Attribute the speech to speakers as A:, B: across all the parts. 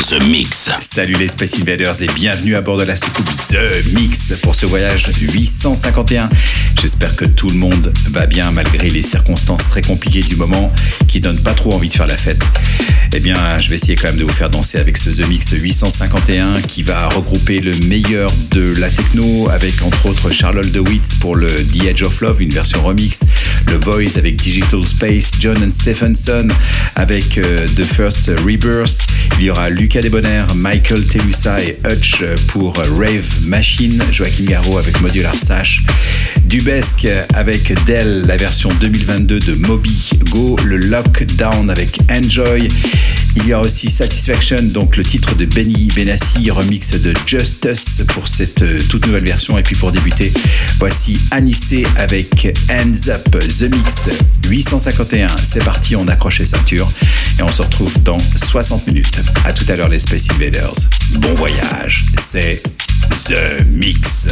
A: The Mix.
B: Salut les Space Invaders et bienvenue à bord de la soucoupe The Mix pour ce voyage 851. J'espère que tout le monde va bien malgré les circonstances très compliquées du moment qui donnent pas trop envie de faire la fête. Eh bien, je vais essayer quand même de vous faire danser avec ce The Mix 851 qui va regrouper le meilleur de la techno avec entre autres Charlotte DeWitt pour le The Edge of Love, une version remix, le Voice avec Digital Space, John and Stephenson avec euh, The First Rebirth. Il y aura Lucas Debonair, Michael Telusa et Hutch pour Rave Machine, Joachim Garraud avec Modular Sash, Dubesque avec Dell, la version 2022 de Moby Go, le Lockdown avec Enjoy. Il y aura aussi Satisfaction, donc le titre de Benny Benassi, remix de Justice pour cette euh, toute nouvelle version. Et puis pour débuter, voici Anissé avec Hands Up The Mix 851. C'est parti, on accroche les ceintures et on se retrouve dans 60 minutes. À tout à l'heure les Space Invaders. Bon voyage, c'est The Mix.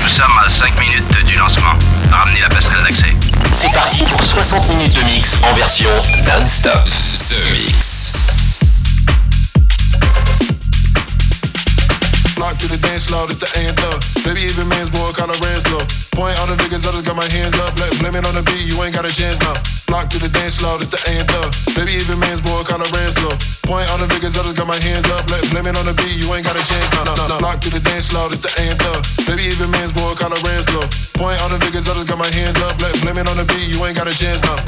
C: Nous sommes à 5 minutes du lancement. Ramenez la passerelle d'accès.
A: C'est parti pour 60 minutes de mix en version non-stop. The Mix.
D: Lock to the dance floor, it's the anthem. Baby, even man's boy, call her Ranslow. Point all the niggas, I just got my hands up. Blame, blame it on the beat, you ain't got a chance now. Lock to the dance floor, it's the anthem. Baby, even man's boy, call her Ranslow. Point all the niggas, I just got my hands up. Blame, blame it on the beat, you ain't got a chance now. now, now. Lock to the dance floor, it's the anthem. Baby, even man's boy, call her Ranslow. Point all the niggas, I just got my hands up. Blame, blame it on the beat, you ain't got a chance now.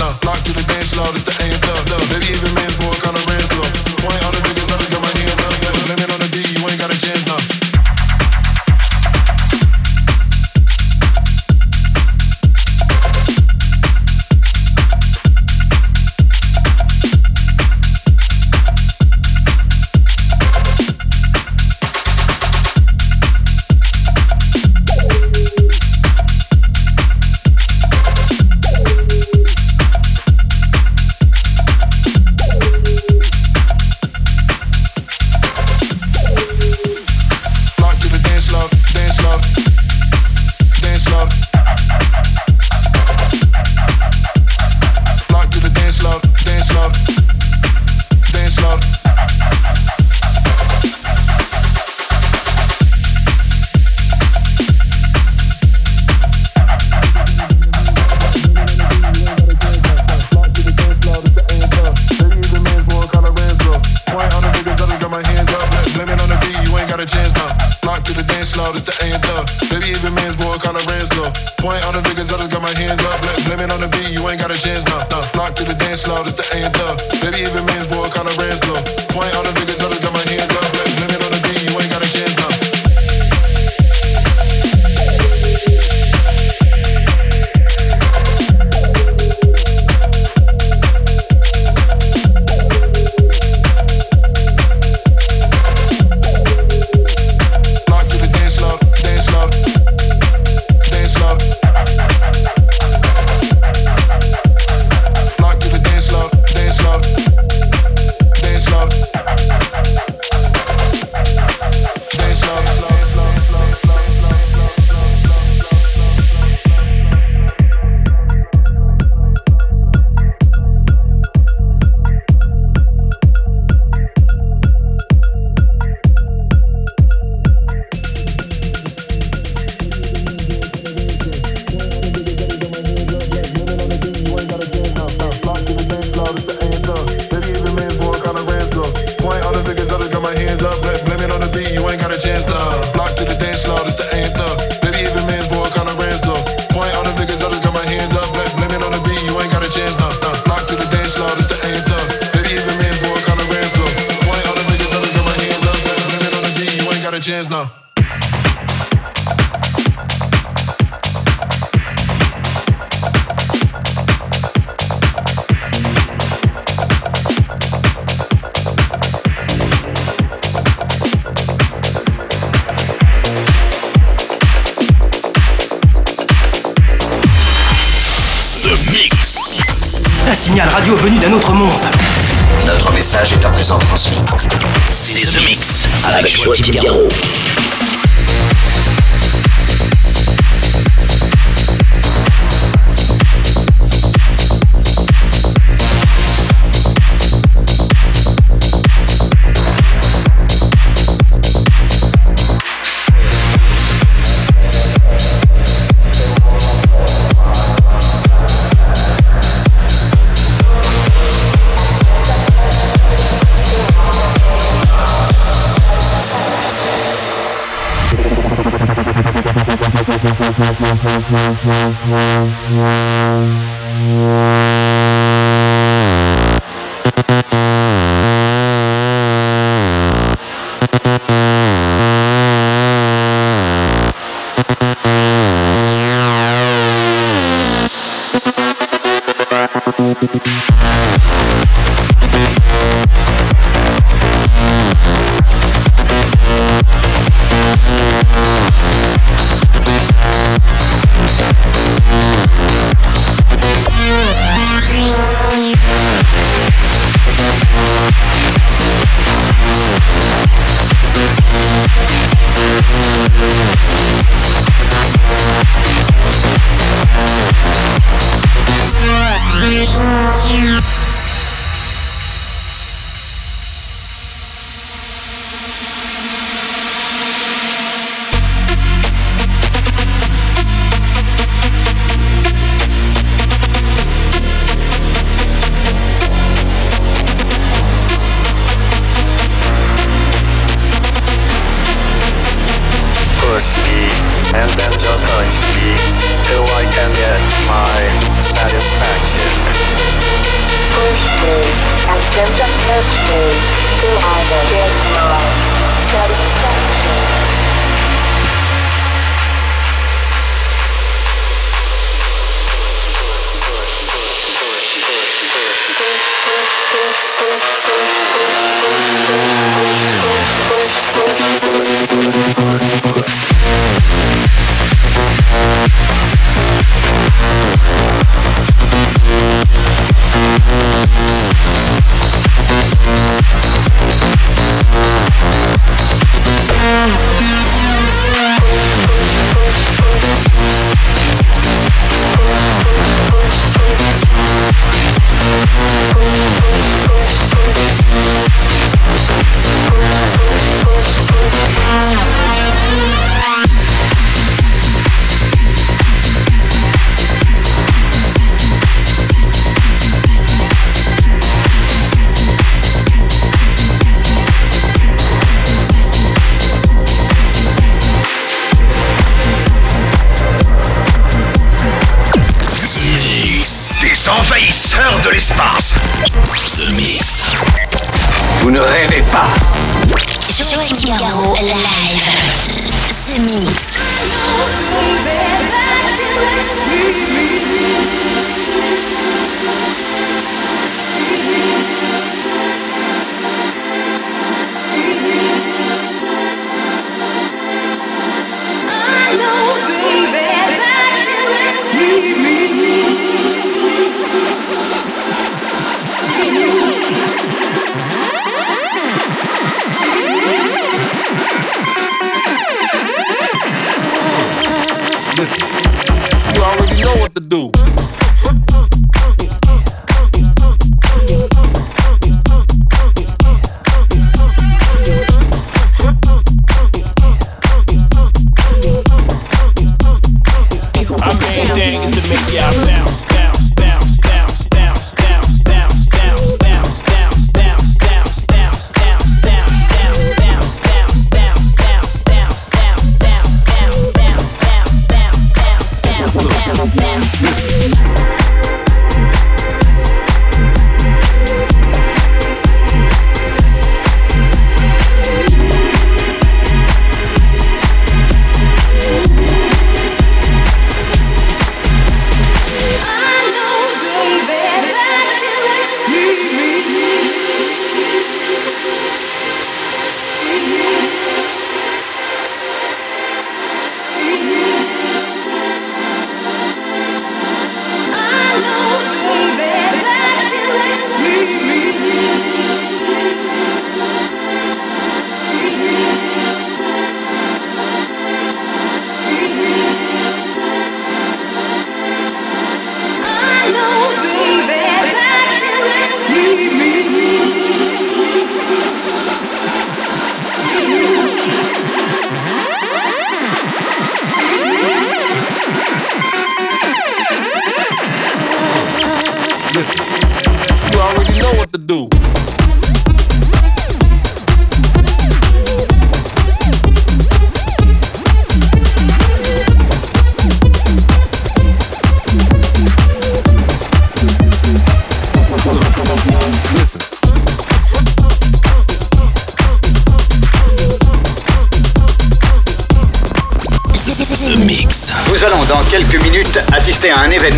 E: Assister à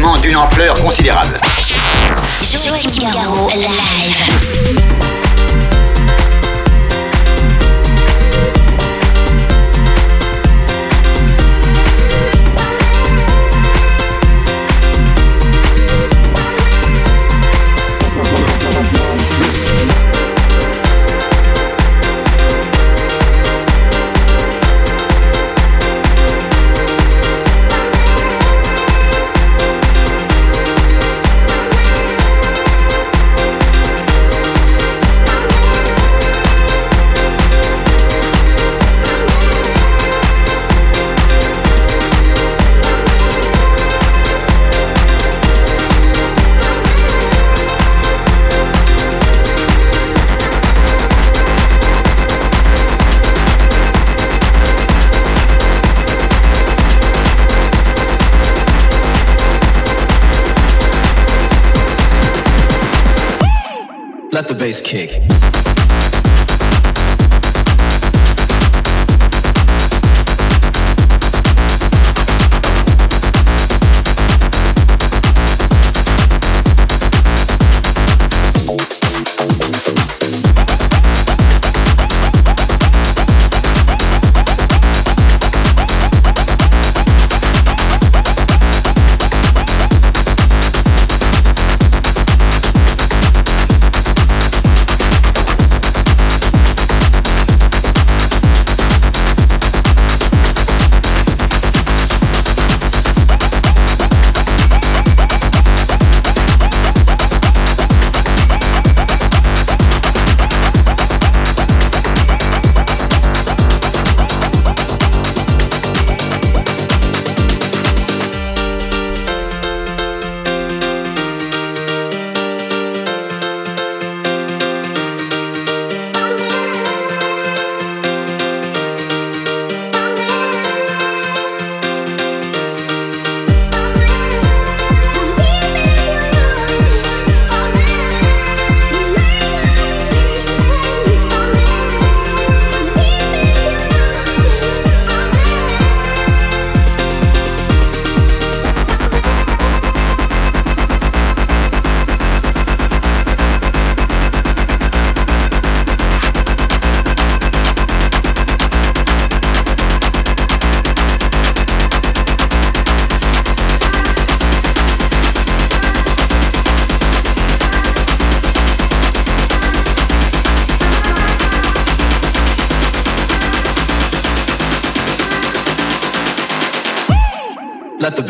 F: bass kick.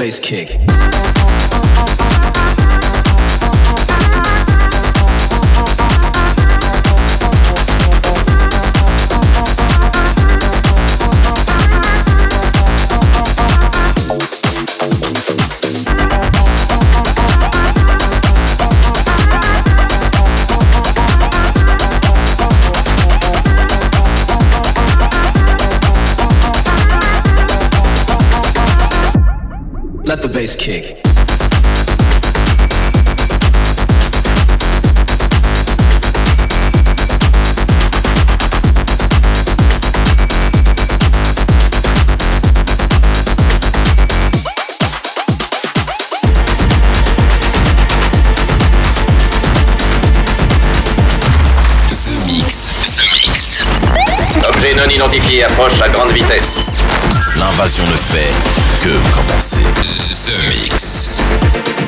F: Bass kick. Bass kick.
A: The Mix. The Mix.
E: Objet non identifié approche à grande vitesse.
A: L'invasion ne fait que commencer. The Mix.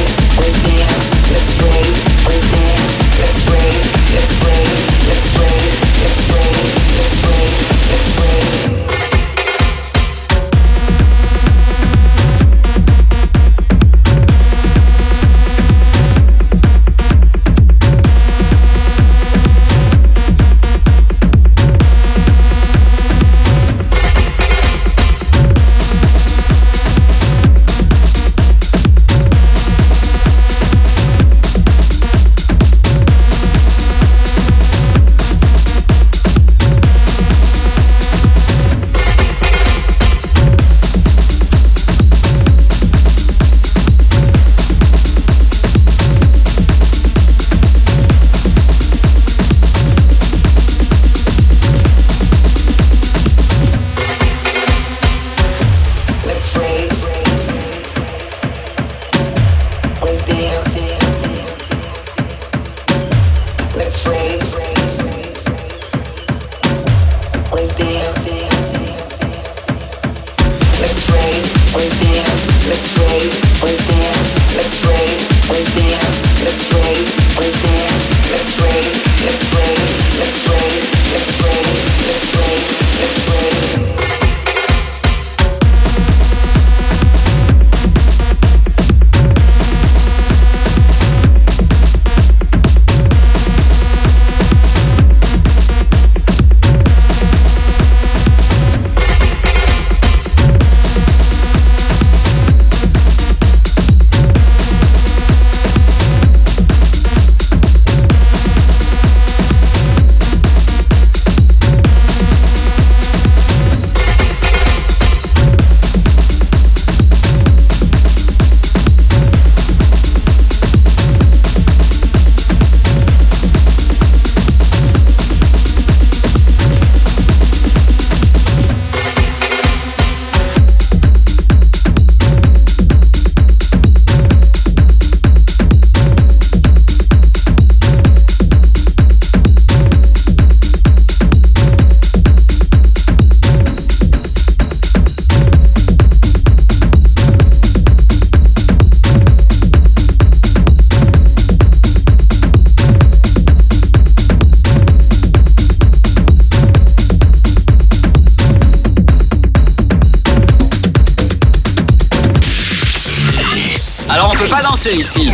C: Ici.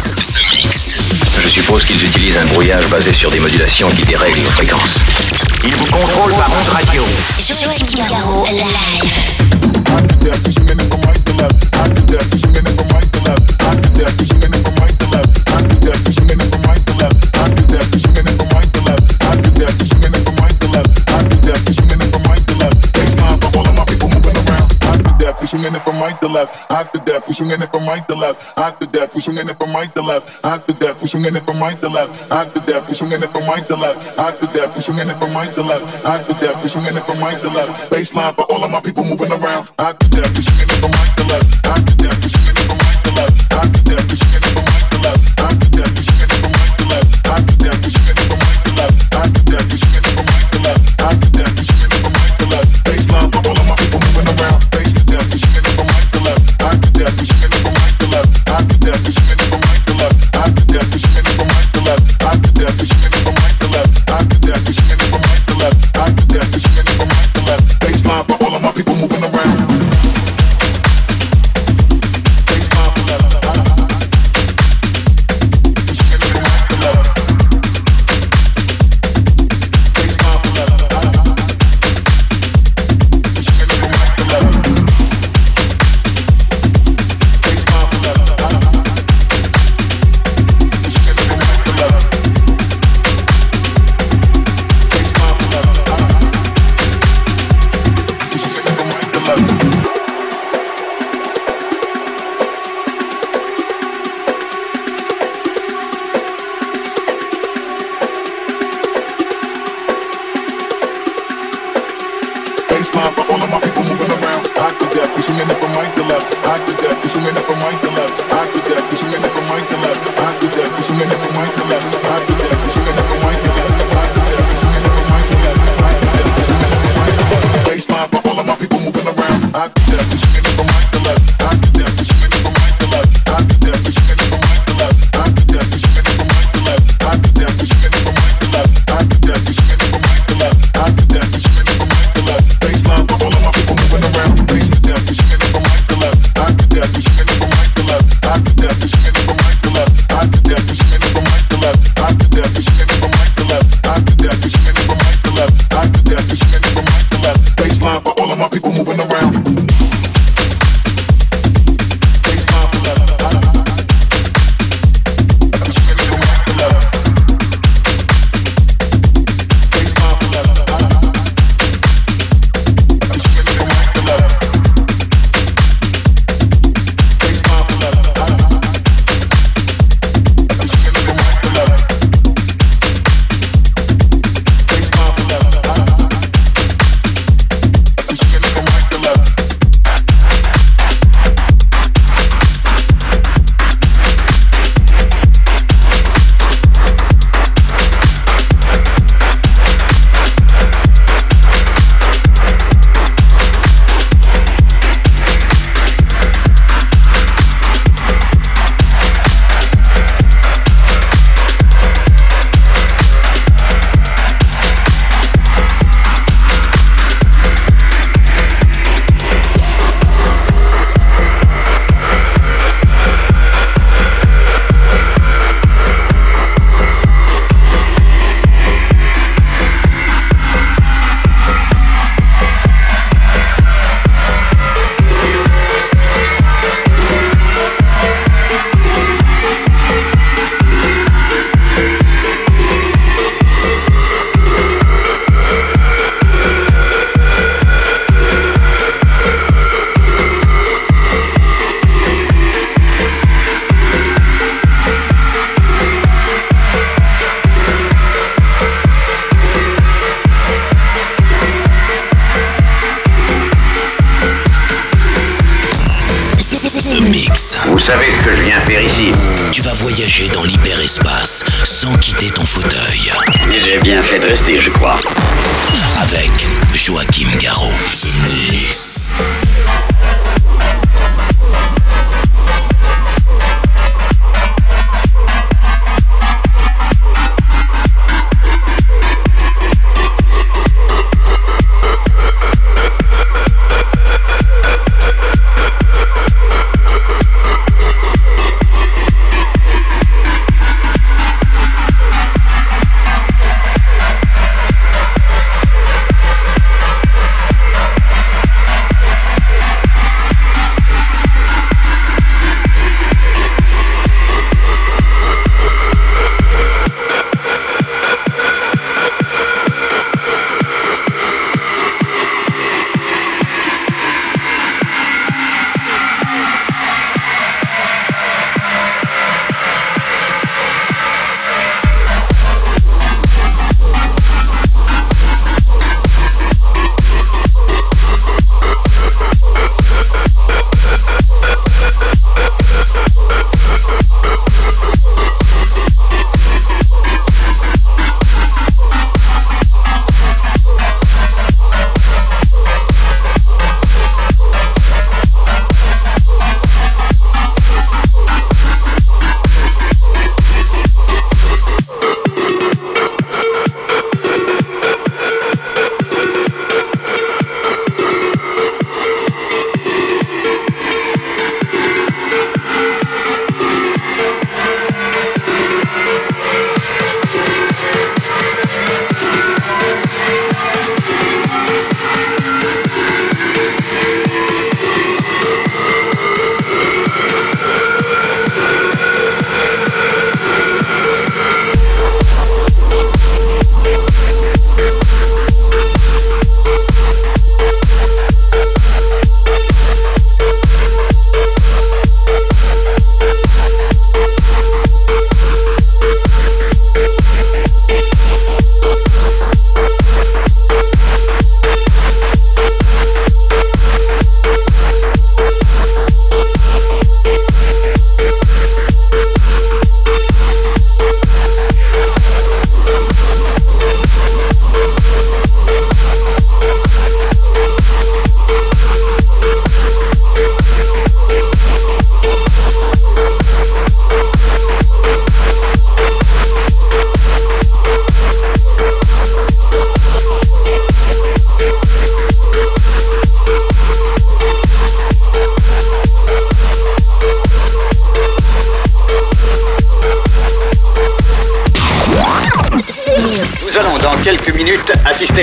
C: Je suppose qu'ils utilisent un brouillage basé sur des modulations qui dérèglent nos fréquences. Ils vous contrôlent par onde radio.
G: Joachim Garraud, live.
H: Swinging it from right to left, hot to death. We swinging it from right to left, hot to death. We swinging it from right to left, hot to death. We swinging it from right to left, hot to death. We swinging it from right to left, hot to death. We swinging it from right to left. Baseline for all of my people moving around, hot to death. We swinging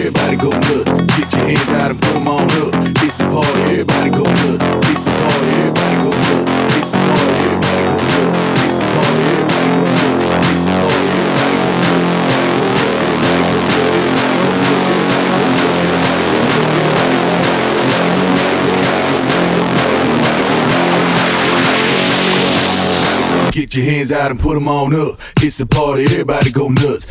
I: Everybody go nuts. Get your hands out and put 'em on up. It's a party, everybody go nuts. It's a party, everybody go nuts. It's a party, everybody go nuts. It's a party, everybody go nuts. It's a party, everybody go nuts. Get your hands out and put 'em on up. It's a party, everybody go nuts.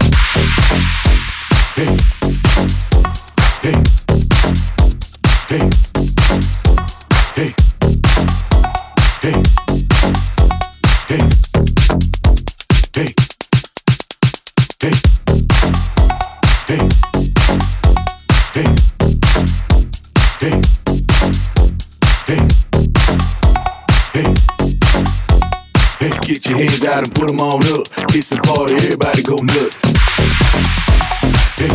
I: Get your hands out and put them on up. It's a party, everybody go nuts get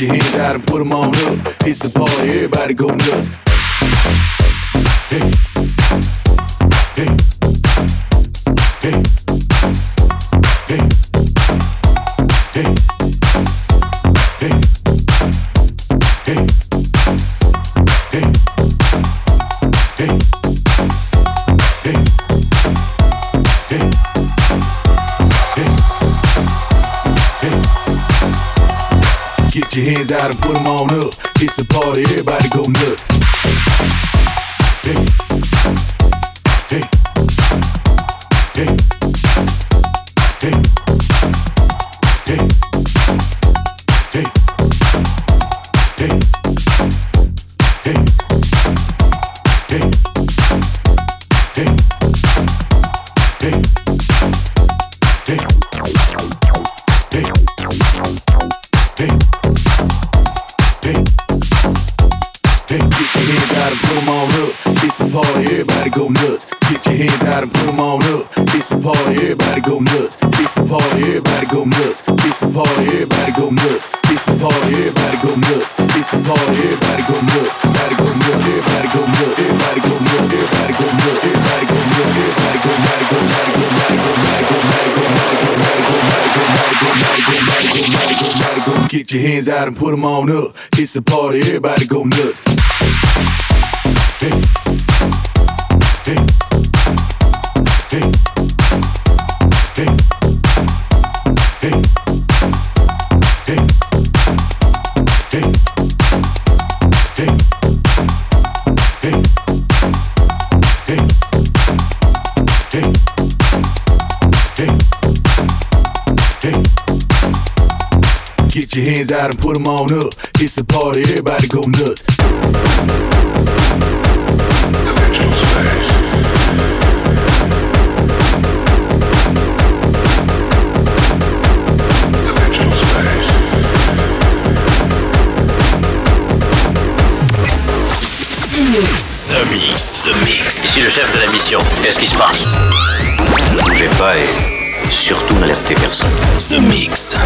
I: your hands out and put 'em on up. It's a party, everybody go nuts. Get your hands out and put 'em on up. It's a party, everybody go nuts. Hey. Hey. Hey. Hey. Your hands out and put 'em on up. It's a party, everybody go nuts. Hey. Get your hands out and put 'em on up. It's a party, everybody go nuts.
J: Mix.
A: The Mix.
C: Ici le chef de la mission. Qu'est-ce qui se passe? Ne bougez pas et surtout n'alertez personne.
A: The Mix.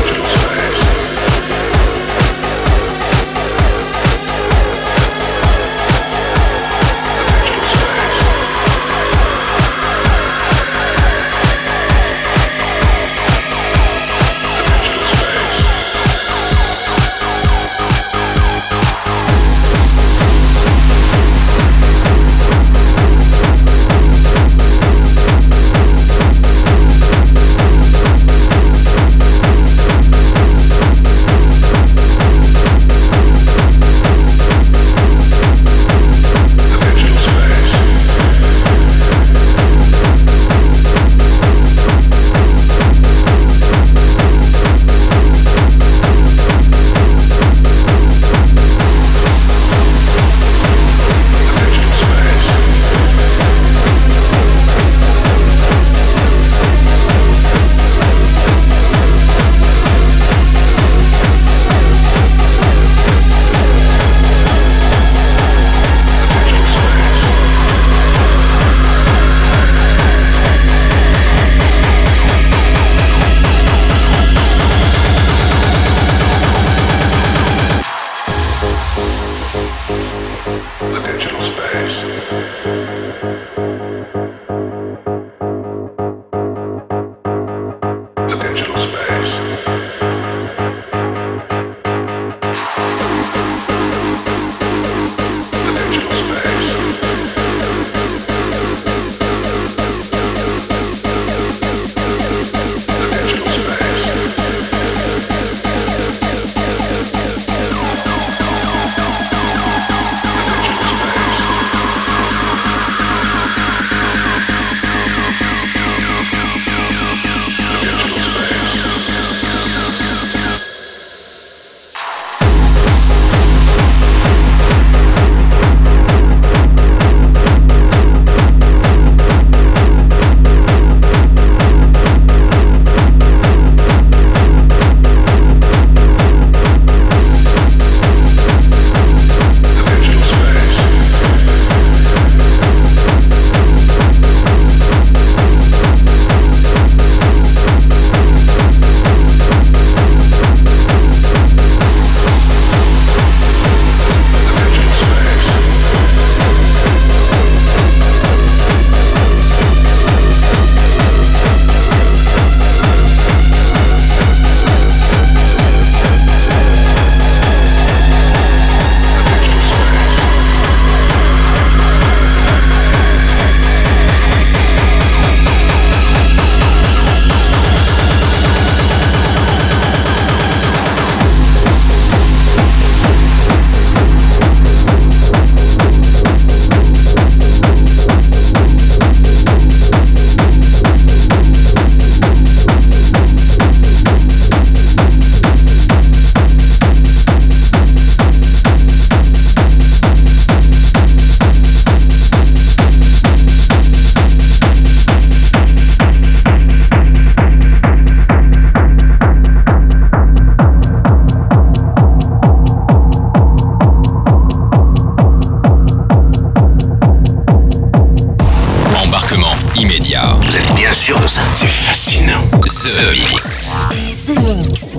K: Vous êtes bien sûr de ça
A: C'est fascinant. The Mix.
J: The Mix.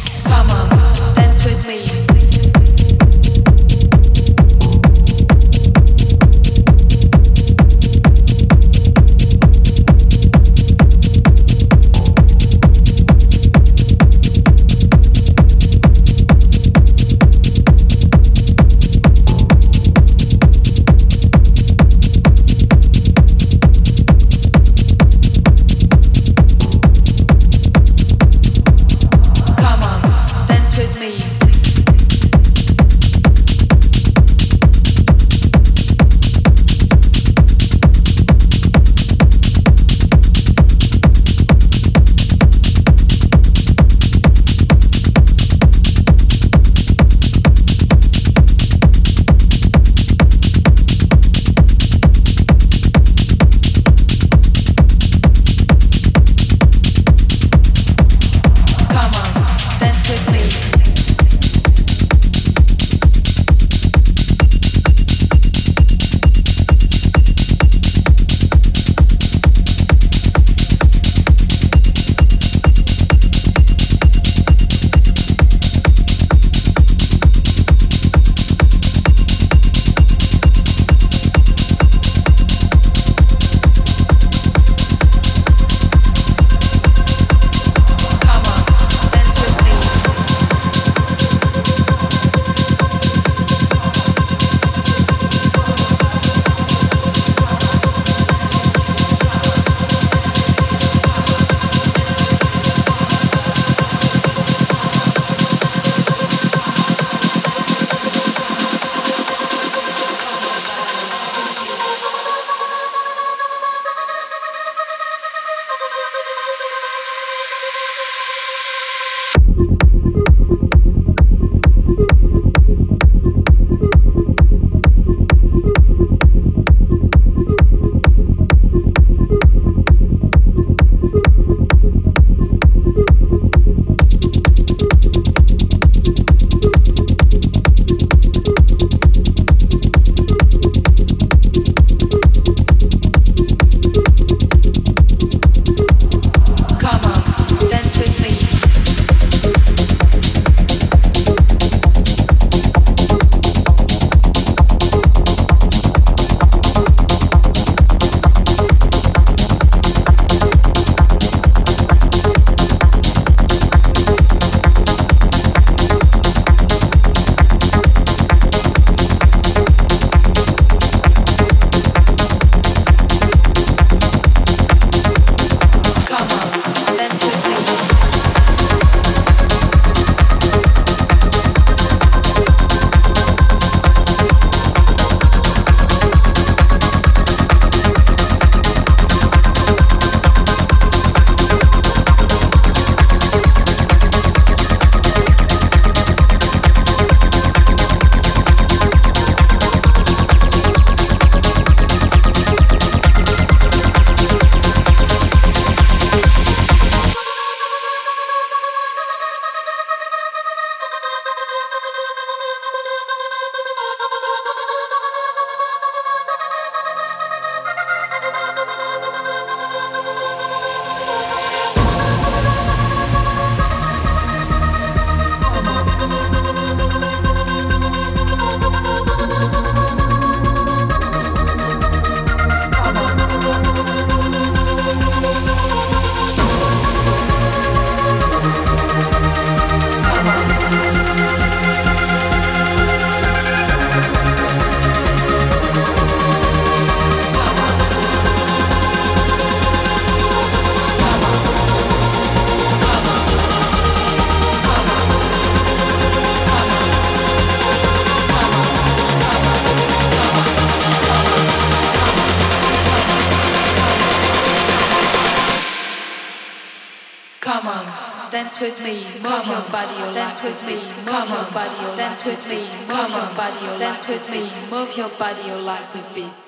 L: Dance with me, move your body, or dance with me, move your body, or dance with me, move your body, or dance with me, move your body, your legs with beat.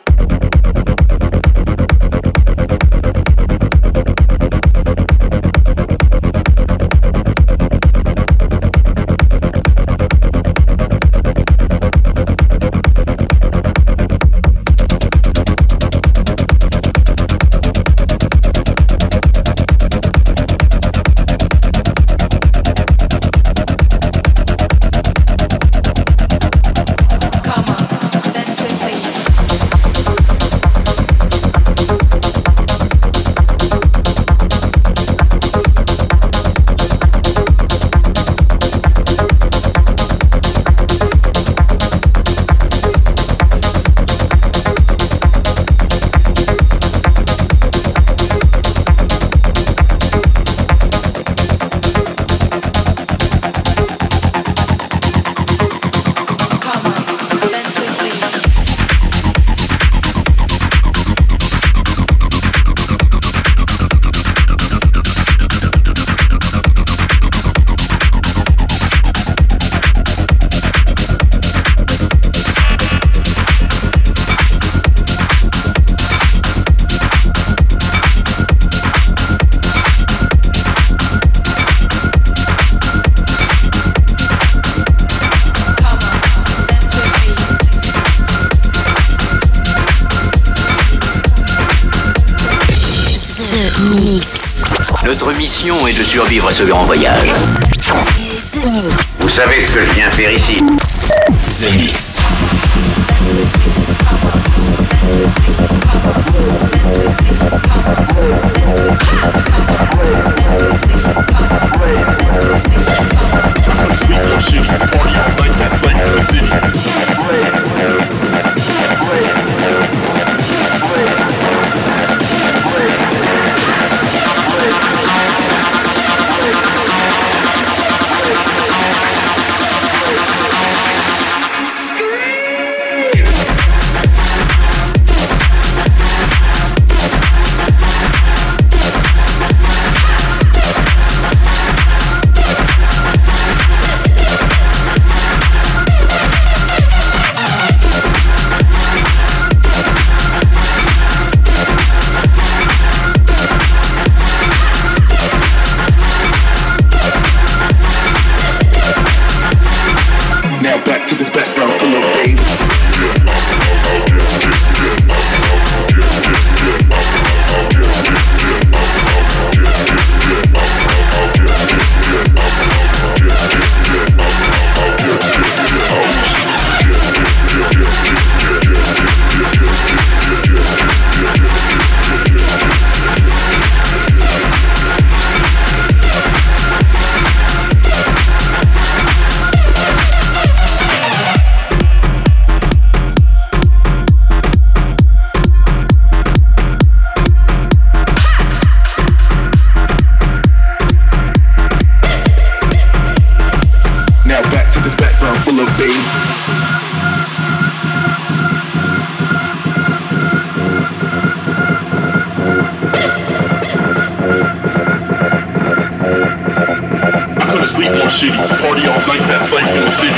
H: survivre à ce grand voyage. Vous savez ce que je viens faire ici.
M: shitty.
E: Party all night, that's
A: life in
J: the city.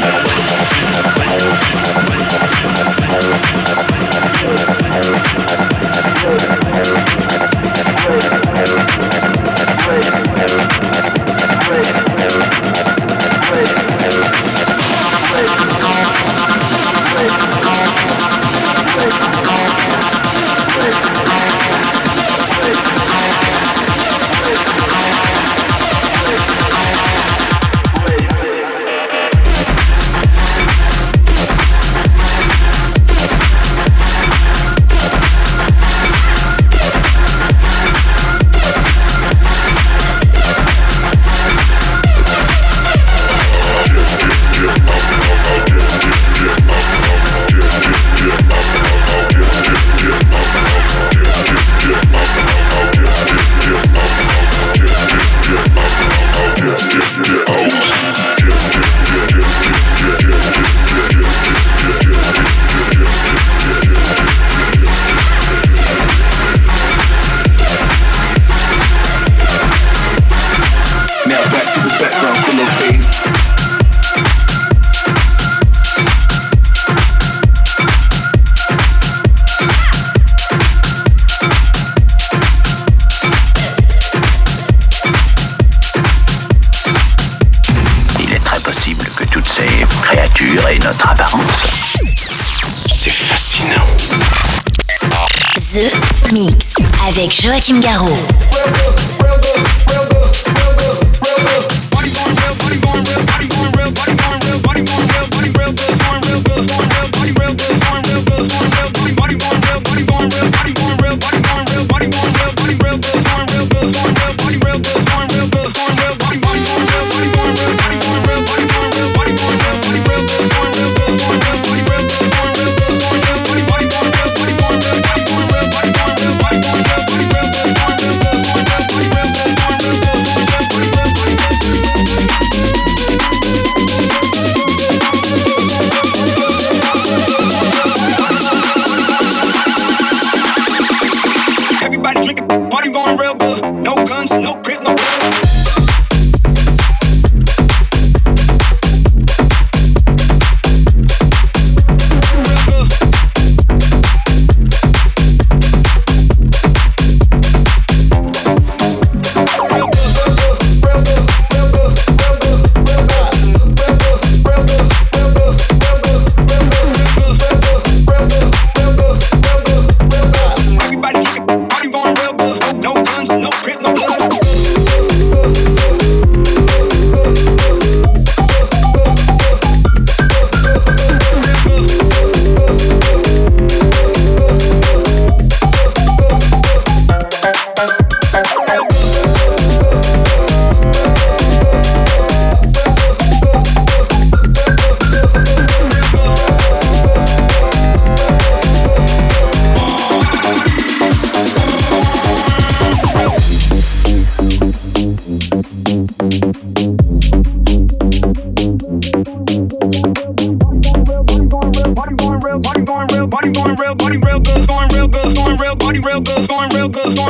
J: Joachim Garraud.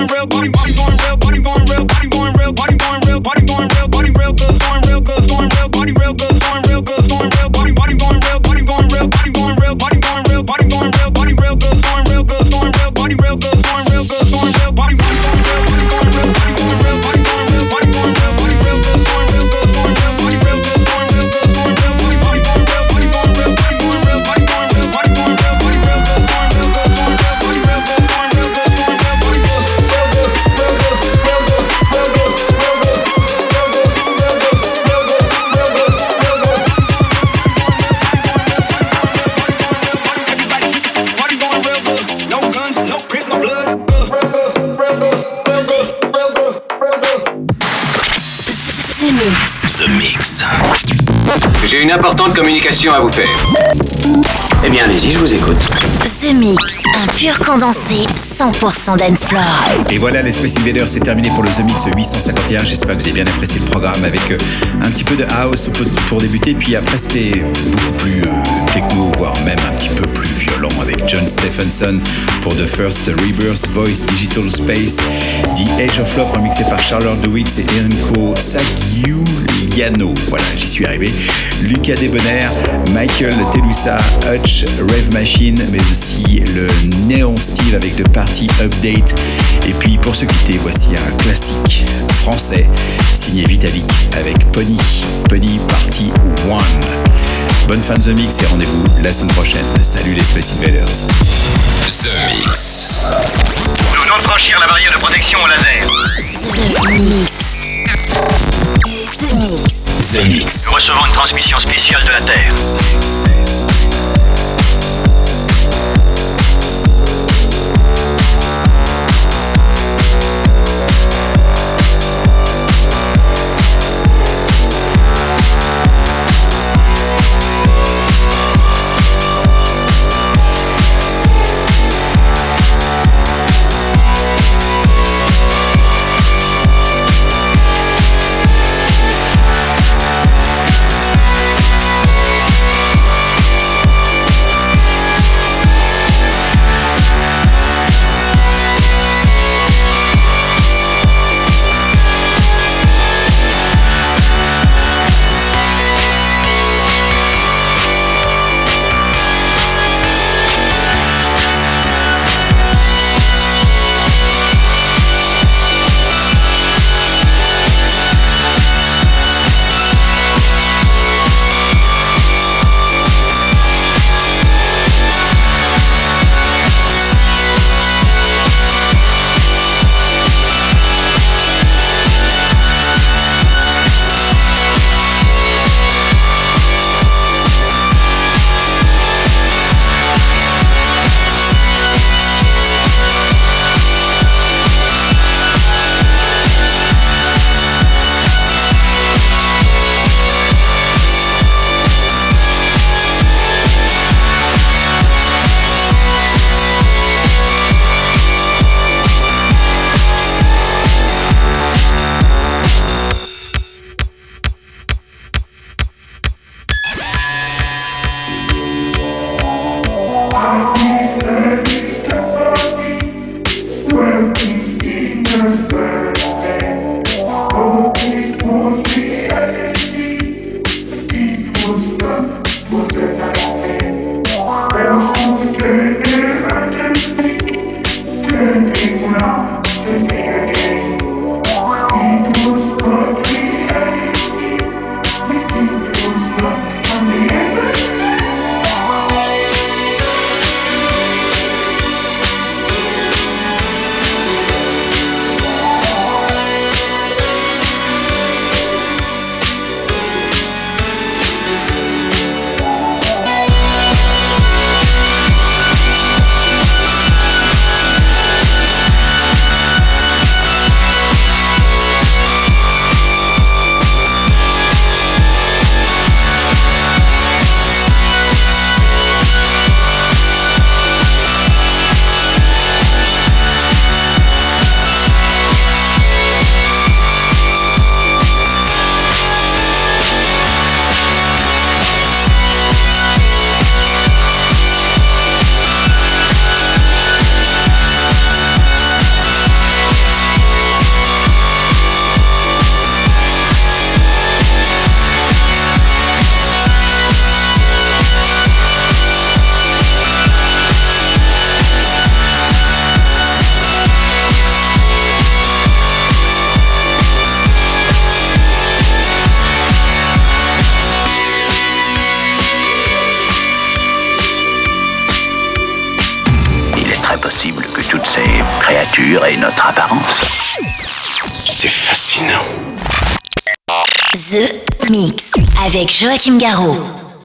J: real, body, body going real.
E: Importante communication à vous faire. Eh bien, allez-y, je vous écoute.
J: The Mix, un pur condensé 100% dance floor.
B: Et voilà, les Space Invaders, c'est terminé pour le The Mix 851. J'espère que vous avez bien apprécié le programme avec euh, un petit peu de house pour débuter. Puis après, c'était beaucoup plus euh, techno, voire même un petit peu plus violent avec John Stephenson pour The First Rebirth Voice Digital Space, The Age of Love remixé par Charlotte DeWitt et Enrico Sagiuliano. Voilà, j'y suis arrivé. Lucas Debonair, Michael Telusa, Hutch, Rave Machine, mais aussi le Neon Steve avec The Party Update. Et puis pour se quitter, voici un classique français signé Vitalik avec Pony, Pony Party One. Bonne fin de The Mix et rendez-vous la semaine prochaine. Salut les Space Invaders.
A: The Mix.
E: Nous venons de franchir la barrière de protection au laser.
J: The Mix. The Mix.
A: The Mix.
E: Nous recevons une transmission spéciale de la Terre.
G: Joachim Garraud.